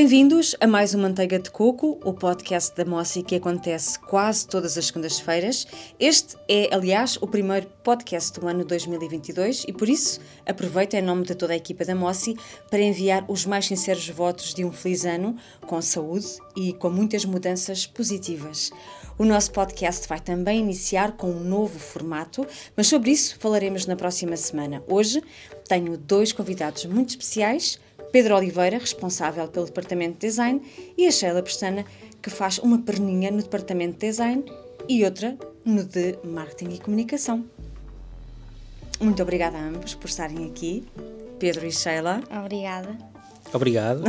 Bem-vindos a mais um Manteiga de Coco, o podcast da Mossi que acontece quase todas as segundas-feiras. Este é, aliás, o primeiro podcast do ano 2022 e por isso aproveito em nome de toda a equipa da Mossi para enviar os mais sinceros votos de um feliz ano, com saúde e com muitas mudanças positivas. O nosso podcast vai também iniciar com um novo formato, mas sobre isso falaremos na próxima semana. Hoje tenho dois convidados muito especiais. Pedro Oliveira, responsável pelo Departamento de Design, e a Sheila Pestana, que faz uma perninha no Departamento de Design e outra no de Marketing e Comunicação. Muito obrigada a ambos por estarem aqui, Pedro e Sheila. Obrigada. Obrigado.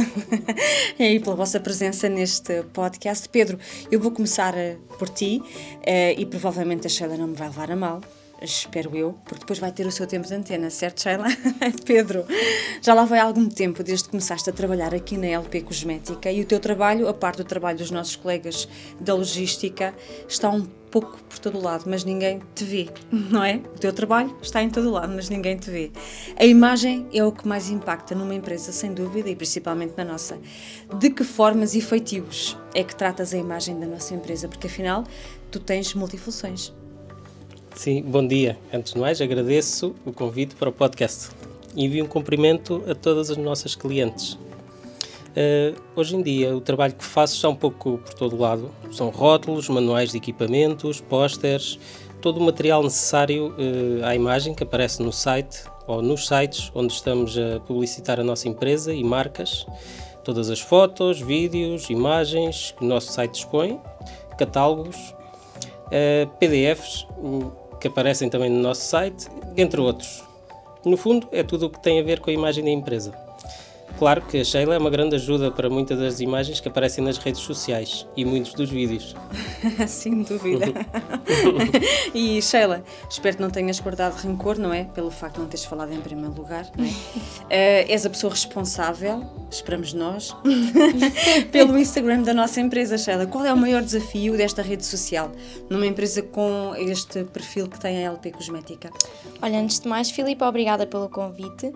e pela vossa presença neste podcast. Pedro, eu vou começar eh, por ti eh, e provavelmente a Sheila não me vai levar a mal espero eu, porque depois vai ter o seu tempo de antena, certo, Sheila? Pedro, já lá vai algum tempo desde que começaste a trabalhar aqui na LP Cosmética e o teu trabalho, a parte do trabalho dos nossos colegas da logística, está um pouco por todo lado, mas ninguém te vê, não é? O teu trabalho está em todo lado, mas ninguém te vê. A imagem é o que mais impacta numa empresa, sem dúvida, e principalmente na nossa. De que formas e feitios é que tratas a imagem da nossa empresa? Porque afinal, tu tens multifunções. Sim, bom dia. Antes de mais, agradeço o convite para o podcast. Envio um cumprimento a todas as nossas clientes. Uh, hoje em dia, o trabalho que faço está um pouco por todo lado. São rótulos, manuais de equipamentos, pósteres, todo o material necessário uh, à imagem que aparece no site ou nos sites onde estamos a publicitar a nossa empresa e marcas. Todas as fotos, vídeos, imagens que o nosso site dispõe, catálogos, PDFs, que aparecem também no nosso site, entre outros. No fundo, é tudo o que tem a ver com a imagem da empresa. Claro que a Sheila é uma grande ajuda para muitas das imagens que aparecem nas redes sociais e muitos dos vídeos. Sem dúvida. e Sheila, espero que não tenhas guardado rancor, não é? Pelo facto de não teres falado em primeiro lugar, não é? Uh, és a pessoa responsável, esperamos nós, pelo Instagram da nossa empresa, Sheila. Qual é o maior desafio desta rede social numa empresa com este perfil que tem a LP Cosmética? Olha, antes de mais, Filipe, obrigada pelo convite.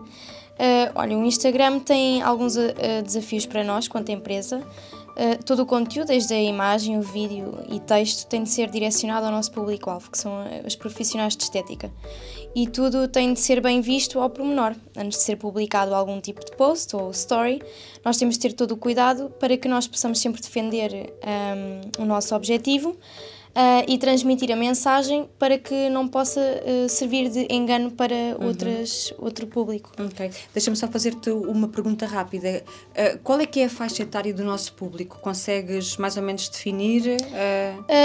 Uh, olha, o Instagram tem alguns uh, desafios para nós, quanto empresa. Uh, todo o conteúdo, desde a imagem, o vídeo e texto, tem de ser direcionado ao nosso público-alvo, que são os profissionais de estética. E tudo tem de ser bem visto ao pormenor. Antes de ser publicado algum tipo de post ou story, nós temos de ter todo o cuidado para que nós possamos sempre defender um, o nosso objetivo, uh, e transmitir a mensagem para que não possa uh, servir de engano para uhum. outras, outro público. Ok. Deixa-me só fazer-te uma pergunta rápida. Uh, qual é que é a faixa etária do nosso público? Consegues mais ou menos definir?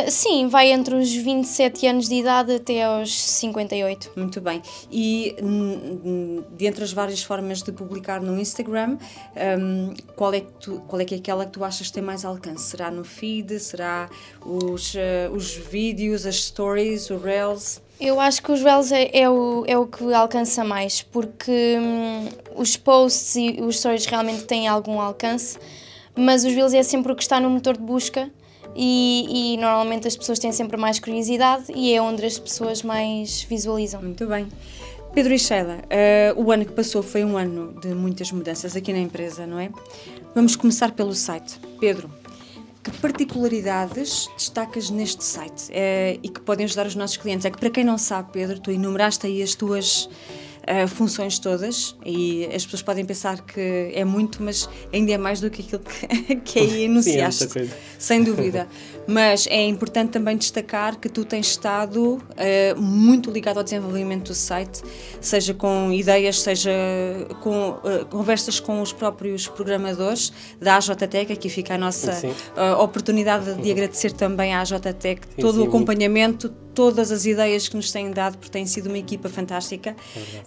sim, vai entre os 27 anos de idade até aos 58. Muito bem. E dentre as várias formas de publicar no Instagram, um, qual, é que tu, qual é que é aquela que tu achas que tem mais alcance? Será no feed? Será os, os vídeos, as stories, os reels? Eu acho que os reels é, é, o, é o que alcança mais, porque hum, os posts e os stories realmente têm algum alcance, mas os reels é sempre o que está no motor de busca e, e, normalmente as pessoas têm sempre mais curiosidade e é onde as pessoas mais visualizam. Muito bem. Pedro e Sheila, uh, o ano que passou foi um ano de muitas mudanças aqui na empresa, não é? Vamos começar pelo site. Pedro, que particularidades destacas neste site é, e que podem ajudar os nossos clientes? É que, para quem não sabe, Pedro, tu enumeraste aí as tuas uh, funções todas e as pessoas podem pensar que é muito, mas ainda é mais do que aquilo que, que aí enunciaste, Sim, é sem dúvida. mas é importante também destacar que tu tens estado uh, muito ligado ao desenvolvimento do site, seja com ideias, seja com uh, conversas com os próprios programadores da AJTEC, aqui fica a nossa oportunidade de agradecer também à AJTEC todo o acompanhamento, todas as ideias que nos têm dado, porque têm sido uma equipa fantástica.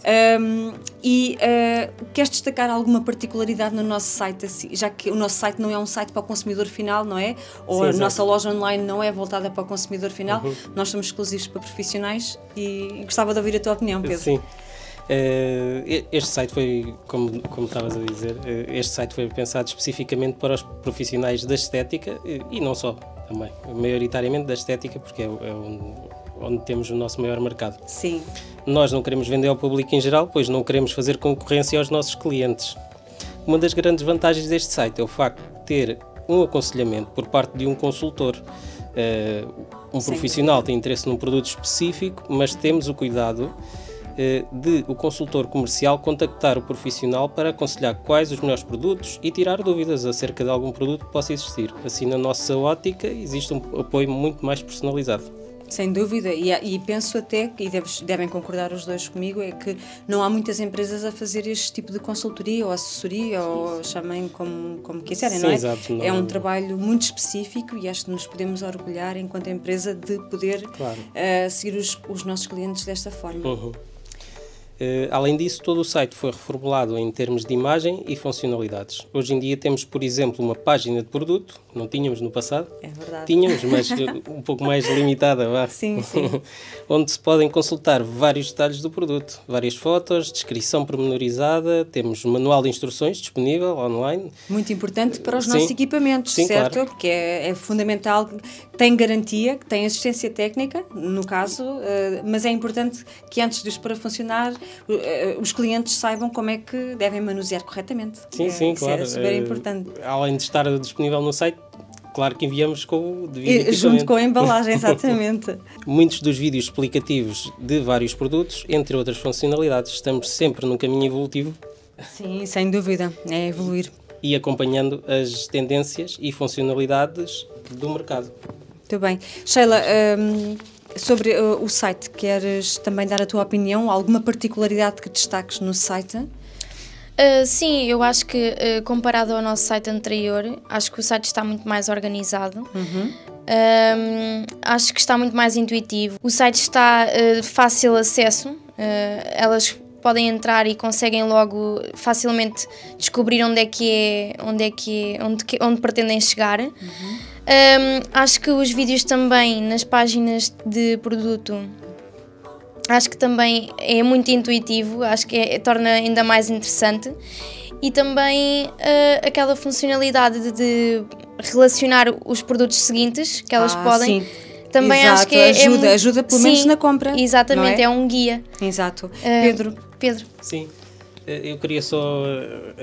É um, e uh, queres destacar alguma particularidade no nosso site, assim, já que o nosso site não é um site para o consumidor final, não é? Ou Sim, a nossa loja online não é voltada para o consumidor final, uhum. nós somos exclusivos para profissionais e gostava de ouvir a tua opinião, Pedro. Sim. Uh, este site foi, como, como estavas a dizer, uh, este site foi pensado especificamente para os profissionais da estética e não só, também, maioritariamente da estética, porque é, é um, onde temos o nosso maior mercado. Sim. Nós não queremos vender ao público em geral, pois não queremos fazer concorrência aos nossos clientes. Uma das grandes vantagens deste site é o facto de ter um aconselhamento por parte de um consultor. Uh, um Sim. profissional tem interesse num produto específico, mas temos o cuidado uh, de o consultor comercial contactar o profissional para aconselhar quais os melhores produtos e tirar dúvidas acerca de algum produto que possa existir. Assim, na nossa ótica, existe um apoio muito mais personalizado. Sem dúvida, e, e penso até, e deves, devem concordar os dois comigo, é que não há muitas empresas a fazer este tipo de consultoria ou assessoria, ou chamem como, como quiserem, Sim, não é? Exato, não... É um trabalho muito específico e acho que nos podemos orgulhar, enquanto empresa, de poder claro. uh, seguir os, os nossos clientes desta forma. Uhum. Uh, além disso, todo o site foi reformulado em termos de imagem e funcionalidades. Hoje em dia temos, por exemplo, uma página de produto, não tínhamos no passado. É verdade. Tínhamos, mas um pouco mais limitada, vá. Sim, sim. Onde se podem consultar vários detalhes do produto, várias fotos, descrição pormenorizada, temos manual de instruções disponível online. Muito importante para os sim. nossos equipamentos, sim, certo? Claro. Porque é, é fundamental, tem garantia, tem assistência técnica, no caso, uh, mas é importante que antes de os para funcionar eh, os clientes saibam como é que devem manusear corretamente. Sim, é, sim, claro. É super importante. Além de estar disponível no site, claro que enviamos com o devido e, Junto com a embalagem, exatamente. Muitos dos vídeos explicativos de vários produtos, entre outras funcionalidades, estamos sempre num caminho evolutivo. Sim, sem dúvida, é evoluir. E acompanhando as tendências e funcionalidades do mercado. Muito bem. Sheila, hum, Sobre uh, o site, queres também dar a tua opinião? Alguma particularidade que destaques no site? Uh, sim, eu acho que uh, comparado ao nosso site anterior, acho que o site está muito mais organizado. Uhum. Uh, acho que está muito mais intuitivo. O site está de fácil acesso. elas podem entrar e conseguem logo facilmente descobrir onde é que é, onde é que é, onde, onde pretendem chegar. Uhum. Um, acho que os vídeos também nas páginas de produto acho que também é muito intuitivo, acho que é, torna ainda mais interessante e também uh, aquela funcionalidade de, de, relacionar os produtos seguintes que elas ah, podem. Sim. Também Exato, acho que é, ajuda, é, ajuda pelo sim, menos na compra. Exatamente, é? é? um guia. Exato. Uh, Pedro. Pedro. Sim. Eu queria só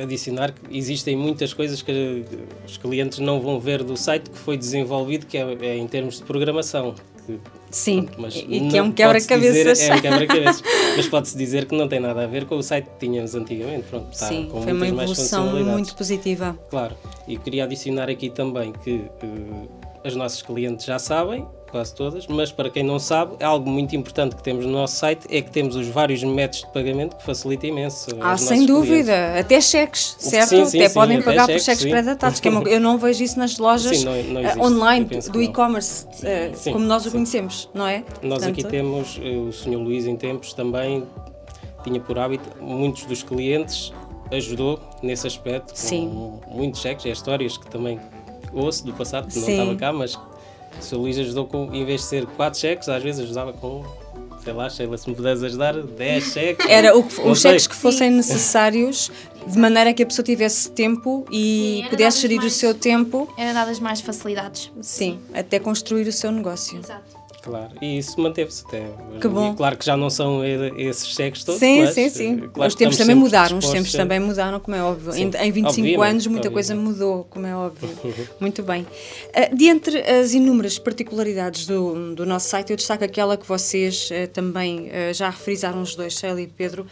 adicionar que existem muitas coisas que os clientes não vão ver do site que foi desenvolvido, que é, é em termos de programação. Que, Sim, pronto, e que é um quebra-cabeças. É um quebra-cabeças. mas pode-se dizer que não tem nada a ver com o site que tínhamos antigamente. Pronto, está Sim, com foi uma evolução muito positiva. Claro, e queria adicionar aqui também que uh, as nossas clientes já sabem quase todas, mas para quem não sabe, é algo muito importante que temos no nosso site é que temos os vários métodos de pagamento que facilita imenso. Ah, sem dúvida, clientes. até cheques, certo? Sim, sim, até sim, podem pagar por cheques pré-datados, que é eu não vejo isso nas lojas não, não existe, online do e-commerce, uh, como nós o conhecemos, não é? Nós Portanto, aqui temos, eh, o Sr. Luís em tempos também tinha por hábito, muitos dos clientes ajudou nesse aspecto, com muitos cheques, é histórias que também ouço do passado, que não estava cá, mas o Sr. Luís ajudou com, em vez de ser 4 cheques, às vezes ajudava com, sei lá, Sheila, se me puderes ajudar, 10 cheques. Era o que, os cheques que fossem necessários, de maneira que a pessoa tivesse tempo e Sim, pudesse gerir mais, o seu tempo. Era dadas mais facilidades. Sim, até construir o seu negócio. Exato. Claro, e isso manteve-se até. Que bom. Claro que já não são esses cheques todos. Sim, mas, sim, sim. Eh, claro os tempos também mudaram, os tempos também mudaram, como é óbvio. Sim, em, em 25 obviamente, anos muita obviamente. coisa mudou, como é óbvio. Muito bem. Uh, de entre as inúmeras particularidades do, do nosso site, eu destaco aquela que vocês uh, também uh, já referizaram os dois, Célia e Pedro,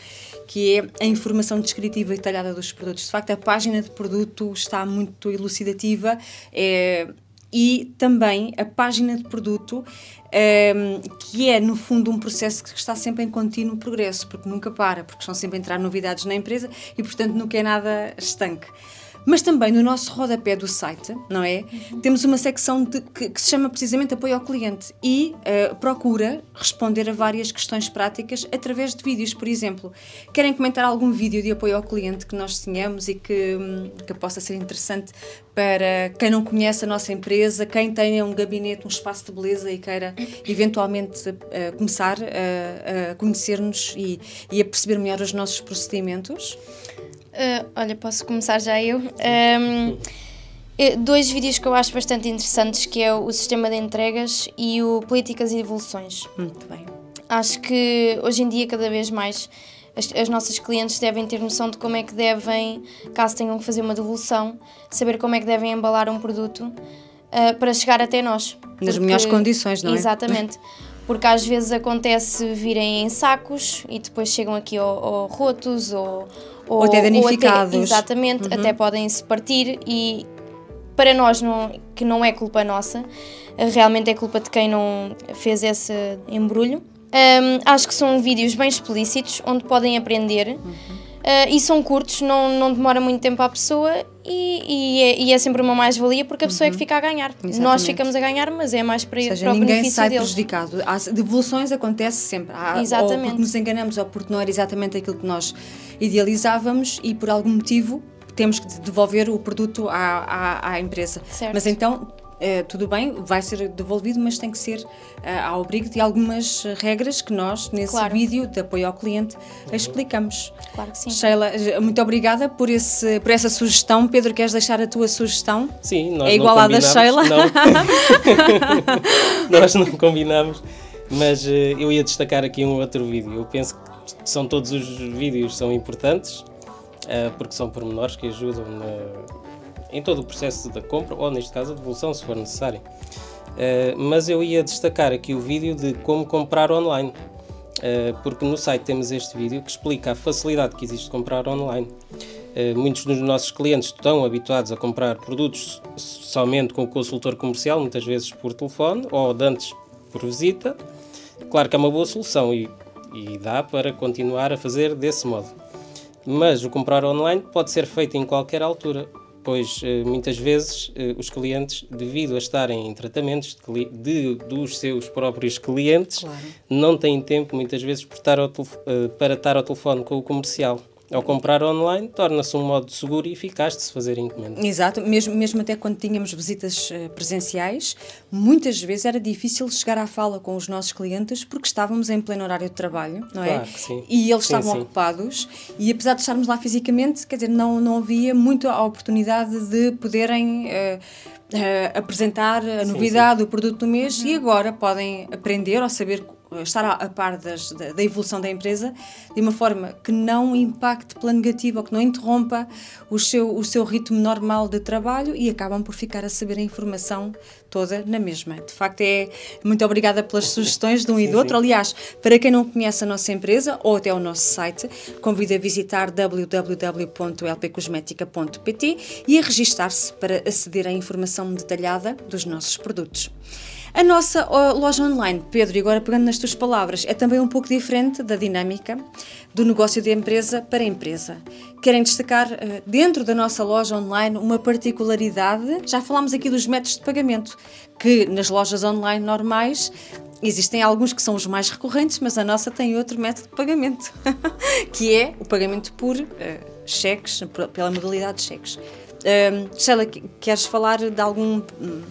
que é a informação descritiva e detalhada dos produtos. De facto, a página de produto está muito elucidativa. É, e também a página de produto, um, ehm, que é, no fundo, um processo que está sempre em contínuo progresso, porque nunca para, porque estão sempre a entrar novidades na empresa e, portanto, nunca é nada estanque. Mas também no nosso rodapé do site, não é? Uhum. Temos uma secção de, que, que, se chama precisamente Apoio ao Cliente e uh, procura responder a várias questões práticas através de vídeos, por exemplo. Querem comentar algum vídeo de apoio ao cliente que nós tenhamos e que, hum, que possa ser interessante para quem não conhece a nossa empresa, quem tenha um gabinete, um espaço de beleza e queira eventualmente uh, começar a, a conhecer-nos e, e a perceber melhor os nossos procedimentos? Uh, olha, posso começar já eu. Um, eh, dois vídeos que eu acho bastante interessantes, que é o sistema de entregas e o políticas e evoluções. Muito bem. Acho que hoje em dia cada vez mais as, as, nossas clientes devem ter noção de como é que devem, caso tenham que fazer uma devolução, saber como é que devem embalar um produto uh, para chegar até nós. Nas porque, melhores condições, não é? Exatamente. Porque às vezes acontece virem em sacos e depois chegam aqui ou, ou rotos ou, ou, ou até danificados. Ou até, exatamente, uhum. até podem se partir e para nós não, que não é culpa nossa, realmente é culpa de quem não fez esse embrulho. Um, acho que são vídeos bem explícitos, onde podem aprender. Uhum. Uh, e são curtos, não, não demora muito tempo à pessoa e, e, é, e é, sempre uma mais-valia porque a pessoa uhum. é que uhum. fica a ganhar. Exatamente. Nós ficamos a ganhar, mas é mais para, ou seja, para o ninguém sai deles. prejudicado. Devoluções acontece sempre. Há, Exatamente. Ou porque nos enganamos ou porque não era exatamente aquilo que nós idealizávamos e por algum motivo temos que devolver o produto à, à, à empresa. Certo. Mas então Uh, tudo bem, vai ser devolvido, mas tem que ser uh, ao abrigo de algumas regras que nós, nesse claro. vídeo de apoio ao cliente, uhum. explicamos. Claro que sim. Sheila, muito obrigada por, esse, por essa sugestão. Pedro, queres deixar a tua sugestão? Sim, nós É igual à da Sheila? Não. nós não combinamos, mas uh, eu ia destacar aqui um outro vídeo. Eu penso que são todos os vídeos são importantes, porque são pormenores que ajudam na em todo o processo da compra, ou neste caso a devolução, se for necessário. Uh, mas eu ia destacar aqui o vídeo de como comprar online, uh, porque no site temos este vídeo que explica a facilidade que existe de comprar online. Uh, muitos dos nossos clientes estão habituados a comprar produtos somente com o consultor comercial, muitas vezes por telefone ou antes por visita. Claro que é uma boa solução e, e dá para continuar a fazer desse modo. Mas o comprar online pode ser feito em qualquer altura pois eh, muitas vezes eh, os clientes, devido a estarem em tratamentos de, de dos seus próprios clientes, claro. não têm tempo muitas vezes estar eh, para estar ao telefone com o comercial. Ao comprar online, torna-se um modo seguro e eficaz de se fazer encomenda. Exato, mesmo, mesmo até quando tínhamos visitas uh, presenciais, muitas vezes era difícil chegar à fala com os nossos clientes porque estávamos em pleno horário de trabalho, não é? Claro, sim. E eles sim, estavam sim. ocupados e apesar de estarmos lá fisicamente, quer dizer, não, não havia muito a oportunidade de poderem. Uh, Uh, apresentar a novidade, sim. o produto do mês uhum. e agora podem aprender ou saber estar a, par das, da, evolução da empresa de uma forma que não impacte pela negativa ou que não interrompa o seu, o seu ritmo normal de trabalho e acabam por ficar a saber a informação toda na mesma. De facto, é muito obrigada pelas sugestões de um sim, e do outro. Sim. Aliás, para quem não conhece a nossa empresa ou até o nosso site, convido a visitar www.lpcosmetica.pt e a registar-se para aceder à informação detalhada dos nossos produtos. A nossa loja online, Pedro, e agora pegando nas tuas palavras, é também um pouco diferente da dinâmica do negócio de empresa para empresa. Querem destacar eh, dentro da nossa loja online uma particularidade? Já falámos aqui dos métodos de pagamento, que nas lojas online normais Existem alguns que são os mais recorrentes, mas a nossa tem outro método de pagamento, que é o pagamento por uh, cheques, pela modalidade de cheques. Um, Sheila, queres falar de algum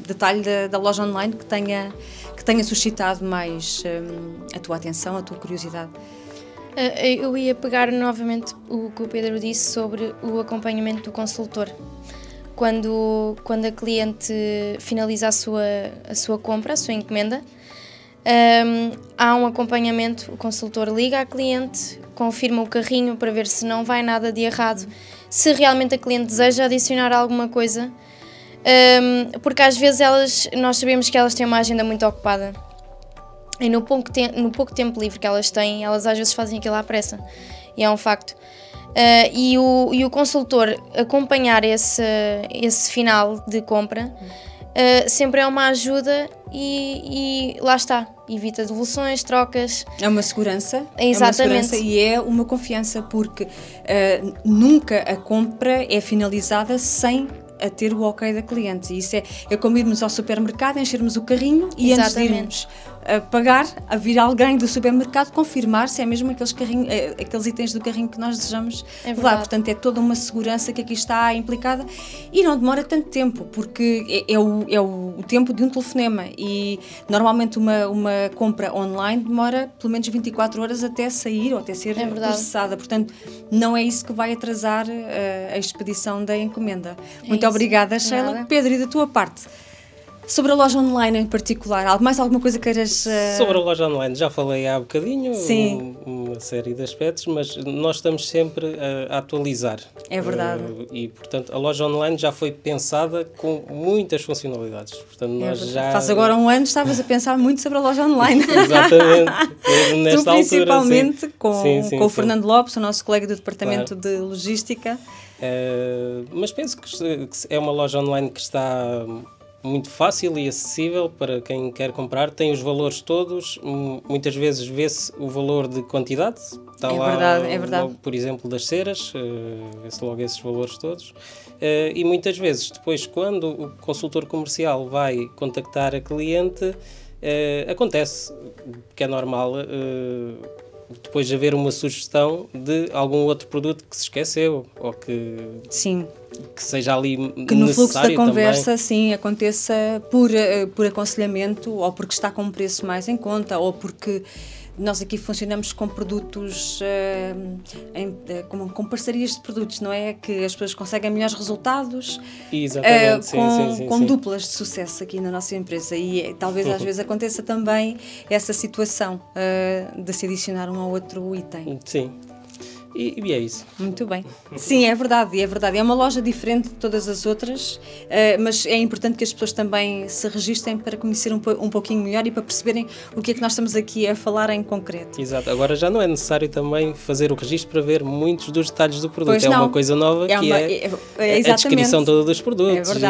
detalhe da, da, loja online que tenha, que tenha suscitado mais um, a tua atenção, a tua curiosidade? Uh, eu ia pegar novamente o que o Pedro disse sobre o acompanhamento do consultor. Quando, quando a cliente finaliza a sua, a sua compra, a sua encomenda, um, há um acompanhamento, o consultor liga à cliente, confirma o carrinho para ver se não vai nada de errado se realmente a cliente deseja adicionar alguma coisa, um, porque às vezes elas, nós sabemos que elas têm uma agenda muito ocupada e no pouco, te no pouco tempo livre que elas têm, elas às vezes fazem aquilo à pressa e é um facto. Uh, e, o, e o consultor acompanhar esse, esse final de compra uh, sempre é uma ajuda e, e, lá está, evita devoluções, trocas. É uma segurança. Exatamente. É uma segurança e é uma confiança, porque uh, nunca a compra é finalizada sem a ter o ok da cliente. Isso é, é como irmos ao supermercado, enchermos o carrinho e Exatamente. antes de irmos a pagar, a vir alguém do supermercado confirmar se é mesmo aqueles, carrinho, eh, aqueles itens do carrinho que nós desejamos é levar. Portanto, é toda uma segurança que aqui está implicada e não demora tanto tempo, porque é, é, o, é o, tempo de um telefonema e normalmente uma, uma compra online demora pelo menos 24 horas até sair ou até ser é processada. Portanto, não é isso que vai atrasar uh, a expedição da encomenda. É Muito isso. obrigada, Sheila. Pedro, e da tua parte? Sobre a loja online em particular, mais alguma coisa queiras. Uh... Sobre a loja online, já falei há bocadinho. Sim. Um, uma série de aspectos, mas nós estamos sempre a, atualizar. É verdade. Uh, e, portanto, a loja online já foi pensada com muitas funcionalidades. Portanto, É nós verdade. já... Faz agora um ano estavas a pensar muito sobre a loja online. Exatamente. Nesta tu altura, principalmente sim. com, Sim, sim, com o. Fernando Lopes, o nosso colega do Departamento de Logística. Uh, mas penso que é uma loja online que está muito fácil e acessível para quem quer comprar. Tem os valores todos. Hum, Muitas vezes vê-se o valor de quantidade. Está É lá, verdade, é verdade. logo, por exemplo, das ceras. uh, Vê-se logo esses valores todos. Uh, e muitas vezes, depois, quando o consultor comercial vai contactar a cliente, uh, acontece, que é normal, depois de haver uma sugestão de algum outro produto que se esqueceu ou que, Sim, que seja ali que no fluxo da conversa, sim, aconteça por, eh, por aconselhamento ou porque está com um preço mais em conta ou porque nós aqui funcionamos com produtos, eh, em- eh, com, com parcerias de produtos, não é? Que as pessoas conseguem melhores resultados eh, Exatamente, sim, com, sim, sim, com duplas de sucesso aqui na nossa empresa e talvez às vezes aconteça também essa situação de se adicionar um ao outro item. Sim. E, e é isso. Muito bem. Sim, é verdade, é verdade. É uma loja diferente de todas as outras, eh, mas é importante que as pessoas também se registrem para conhecer um, um pouquinho melhor e para perceberem o que é que nós estamos aqui a falar em concreto. Exato. Agora já não é necessário também fazer o registro para ver muitos dos detalhes do produto. Pois é não. uma coisa nova É que uma- é, é- é a descrição toda dos produtos É e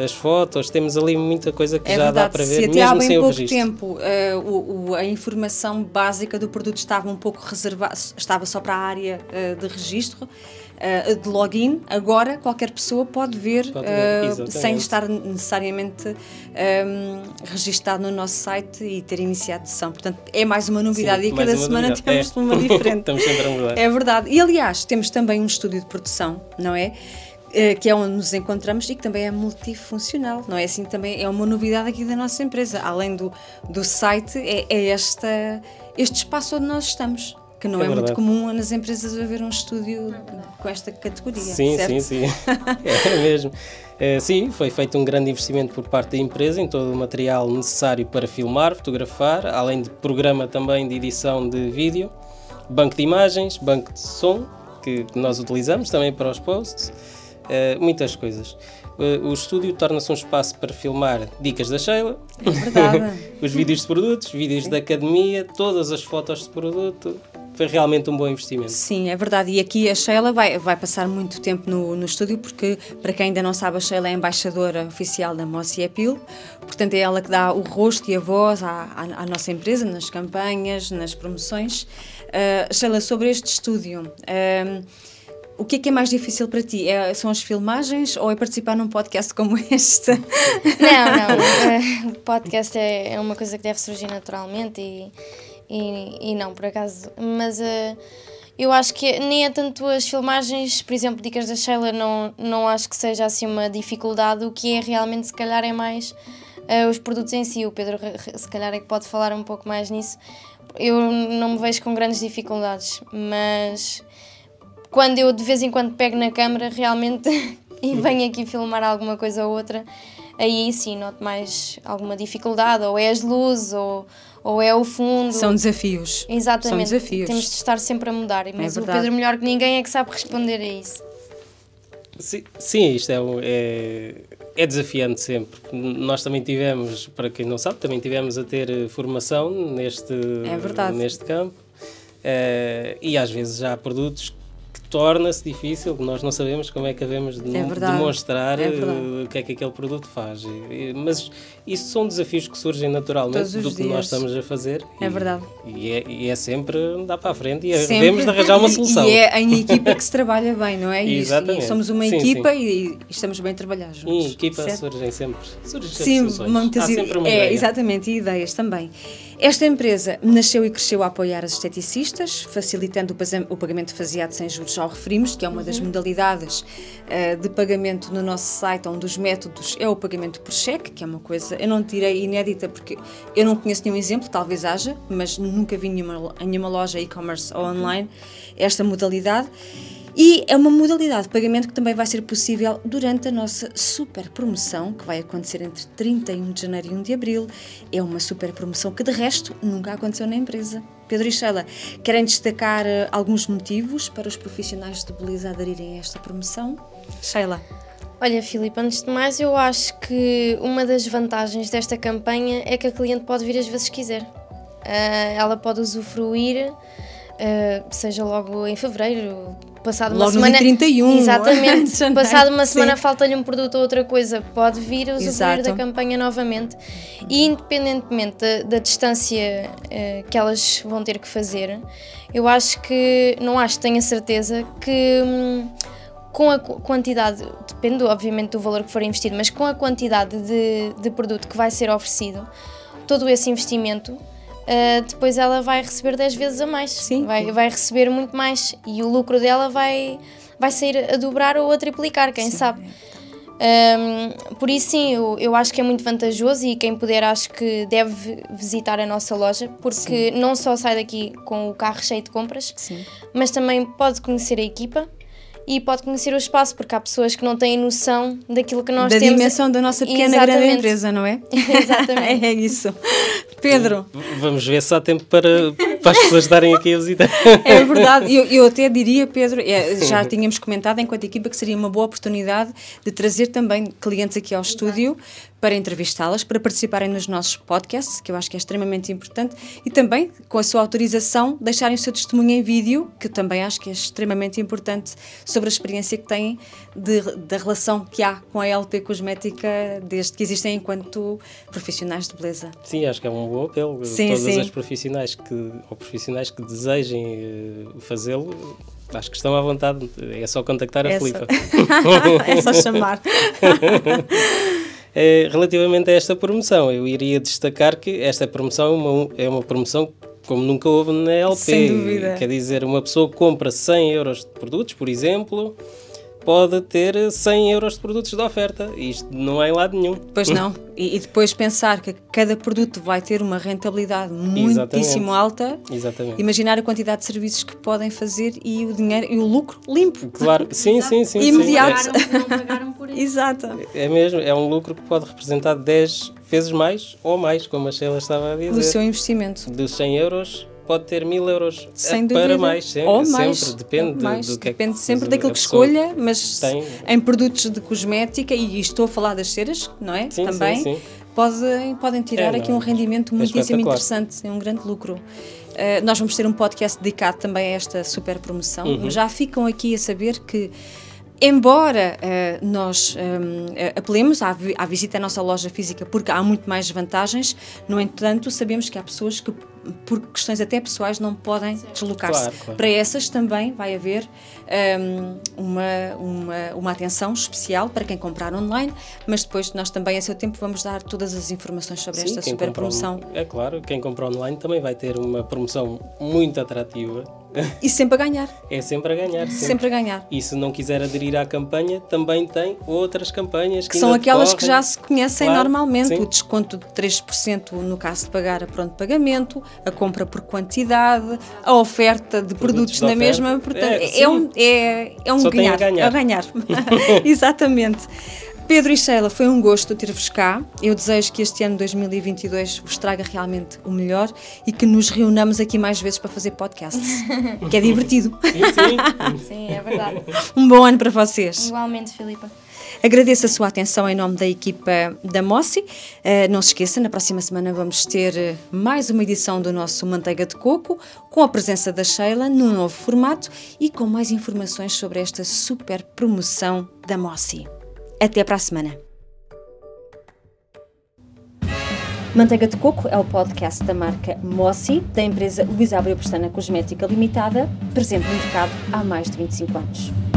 a- as fotos. Temos ali muita coisa que É já dá verdade, para se ver, até há mesmo bem sem o registro. tempo eh, o- o- a informação básica do produto estava um pouco reservada, estava só para a área eh, de registro, eh, de login, agora qualquer pessoa pode ver, Pode ver, eh, exatamente. sem estar necessariamente ehm, registado no nosso site e ter iniciado sessão. Portanto, é mais uma novidade Sim, e cada semana novidade. temos É. uma diferente. Estamos sempre a mudar. É verdade. E aliás, temos também um estúdio de produção, não é? Que é onde nos encontramos e que também é multifuncional, não é? Assim também é uma novidade aqui da nossa empresa. Além do, do site, é, é esta, este espaço onde nós estamos. Que não É é, muito comum nas empresas haver um estúdio com esta categoria. Sim, certo? sim, sim. É mesmo. É, sim, foi feito um grande investimento por parte da empresa em todo o material necessário para filmar, fotografar, além de programa também de edição de vídeo, banco de imagens, banco de som, que nós utilizamos também para os posts, é, muitas coisas. É, O estúdio torna-se um espaço para filmar dicas da Sheila, É os vídeos de produtos, vídeos da academia, todas as fotos de produto. Foi realmente um bom investimento. Sim, é verdade. E aqui a Sheila vai, vai passar muito tempo no, no estúdio, porque, para quem ainda não sabe, a Sheila é a embaixadora oficial da Moci Apil. Portanto, é ela que dá o rosto e a voz à, à, à nossa empresa, nas campanhas, nas promoções. Uh, Sheila, sobre este estúdio, um, o que é que é mais difícil para ti? É- são as filmagens ou é participar num podcast como este? Não, não. eh, O podcast é, é uma coisa que deve surgir naturalmente e, e, e não, por acaso. Mas eh, eu acho que nem é tanto as filmagens, por exemplo, Dicas da Sheila, não, não acho que seja assim uma dificuldade. O que é realmente, se calhar, é mais eh, os produtos em si. O Pedro, se calhar, é que pode falar um pouco mais nisso. Eu não me vejo com grandes dificuldades, mas quando eu de vez em quando pego na câmera realmente e venho aqui filmar alguma coisa ou outra, aí sim noto mais alguma dificuldade, ou é as luzes, ou, ou é o fundo. São desafios. Exatamente. São desafios. Temos de estar sempre a mudar, mas o verdade. Pedro, melhor que ninguém, é que sabe responder a isso. Sim, sim, isto é, é, é desafiante sempre. Nós também tivemos, para quem não sabe, também tivemos a ter eh, formação neste, É verdade. neste campo. Eh, e às vezes já há produtos que torna-se difícil, nós não sabemos como é que devemos de- É demonstrar É eh, o que é que aquele produto faz. Mas isso são desafios que surgem naturalmente do que dias. nós estamos a fazer. É E- verdade. E é, e é sempre andar para a frente e é- Sempre. devemos de arranjar uma solução. E é em equipa que se trabalha bem, não é? Exatamente. E somos uma Sim, equipa E, e estamos bem a trabalhar juntos. Em equipa certo? surgem sempre, surgem sempre Sim, muitas Há ide- sempre uma é, exatamente, e ideias também. Esta empresa nasceu e cresceu a apoiar as esteticistas, facilitando o pagamento faseado sem juros, já o referimos, que é uma das modalidades eh, de pagamento no nosso site, um dos métodos é o pagamento por cheque, que é uma coisa, eu não tirei inédita porque eu não conheço nenhum exemplo, talvez haja, mas nunca vi nenhuma, em nenhuma loja e-commerce ou online esta modalidade. E é uma modalidade de pagamento que também vai ser possível durante a nossa super promoção, que vai acontecer entre 31 de janeiro e 1 de abril. É uma super promoção que, de resto, nunca aconteceu na empresa. Pedro e Sheila, querem destacar uh, alguns motivos para os profissionais de beleza aderirem a esta promoção? Sheila. Olha, Filipe, antes de mais, eu acho que uma das vantagens desta campanha é que a cliente pode vir às vezes quiser. Uh, ela pode usufruir, uh, seja logo em fevereiro, passado logo uma semana. No 31, exatamente. passado uma semana falta-lhe um produto ou outra coisa, pode vir a usufruir da campanha novamente. E independentemente da, da distância uh, que elas vão ter que fazer, eu acho que, não acho, tenho a certeza que. Hum, com a quantidade, depende obviamente do valor que for investido, mas com a quantidade de, de produto que vai ser oferecido, todo esse investimento, uh, depois ela vai receber 10 vezes a mais. Sim. Vai, vai receber muito mais e o lucro dela vai, vai sair a dobrar ou a triplicar, quem sim. sabe. Um, por isso, sim, eu, eu acho que é muito vantajoso e quem puder, acho que deve visitar a nossa loja, porque sim. não só sai daqui com o carro cheio de compras, sim. mas também pode conhecer a equipa e pode conhecer o espaço, porque há pessoas que não têm noção daquilo que nós da temos. Da dimensão da nossa pequena Exatamente. grande empresa, não é? Exatamente. é isso. Pedro. Vamos ver se há tempo para, para as pessoas darem aqui a visitar. É verdade. Eu, eu até diria, Pedro, é, já tínhamos comentado enquanto equipa que seria uma boa oportunidade de trazer também clientes aqui ao Exato. estúdio para entrevistá-las, para participarem nos nossos podcasts, que eu acho que é extremamente importante, e também, com a sua autorização, deixarem o seu testemunho em vídeo, que também acho que é extremamente importante, sobre a experiência que têm de, da relação que há com a LP Cosmética desde que existem enquanto profissionais de beleza. Sim, acho que é um bom apelo. Sim, Todas sim. as profissionais que, ou profissionais que desejem uh, fazê-lo, Acho que estão à vontade, é só contactar a é Filipa. Só... é só chamar. É, relativamente a esta promoção, eu iria destacar que esta promoção é uma, é uma promoção como nunca houve na LP. Sem dúvida. Quer dizer, uma pessoa compra 100 euros de produtos, por exemplo, pode ter 100 euros de produtos de oferta. Isto não é em lado nenhum. Pois não. E, e depois pensar que cada produto vai ter uma rentabilidade muitíssimo alta. Exatamente. Imaginar a quantidade de serviços que podem fazer e o dinheiro e o lucro limpo. Claro, sim, sim, sim. Imediato. Sim. Não, pagaram, não pagaram por isso. Exato. É mesmo, é um lucro que pode representar 10 vezes mais ou mais, como a Sheila estava a dizer. Do seu investimento. Dos 100 euros pode ter mil euros Sem para mais, sempre, Ou mais, sempre depende mais. do que depende é que sempre daquilo que escolha, mas tem. em produtos de cosmética e estou a falar das ceras, não é? Sim, Também sim, sim. Podem, podem tirar é, aqui um rendimento é muitíssimo interessante, um grande lucro. Uh, nós vamos ter um podcast dedicado também a esta super promoção, uhum. mas já ficam aqui a saber que Embora uh, nós um, eh, apelemos à, à, visita à nossa loja física porque há muito mais vantagens, no entanto, sabemos que há pessoas que, por questões até pessoais, não podem deslocar-se. Claro, claro. Para essas também vai haver um, uma, uma, uma atenção especial para quem comprar online, mas depois nós também, a seu tempo, vamos dar todas as informações sobre Sim, esta super promoção. é claro, quem compra online também vai ter uma promoção muito atrativa e sempre a ganhar. É sempre a ganhar. Sempre. sempre. a ganhar. E se não quiser aderir à campanha, também tem outras campanhas que, que são aquelas que já se conhecem claro, normalmente. Sim. O desconto de 3% no caso de pagar a pronto pagamento, a compra por quantidade, a oferta de produtos, produtos na mesma. Portanto, é, é um, é, é um ganhar. ganhar. A ganhar. Exatamente. Pedro e Sheila, foi um gosto ter-vos cá. Eu desejo que este ano 2022 vos traga realmente o melhor e que nos reunamos aqui mais vezes para fazer podcasts, que é divertido. Sim, sim. sim, é verdade. Um bom ano para vocês. Igualmente, Filipa. Agradeço a sua atenção em nome da equipa da Mossi. Uh, não se esqueça, na próxima semana vamos ter eh, mais uma edição do nosso Manteiga de Coco, com a presença da Sheila, num novo formato e com mais informações sobre esta super promoção da Mossi. Até para a semana. Manteiga de Coco é o podcast da marca Mossi, da empresa Luís Abreu Pestana Cosmética Limitada, presente no mercado há mais de 25 anos.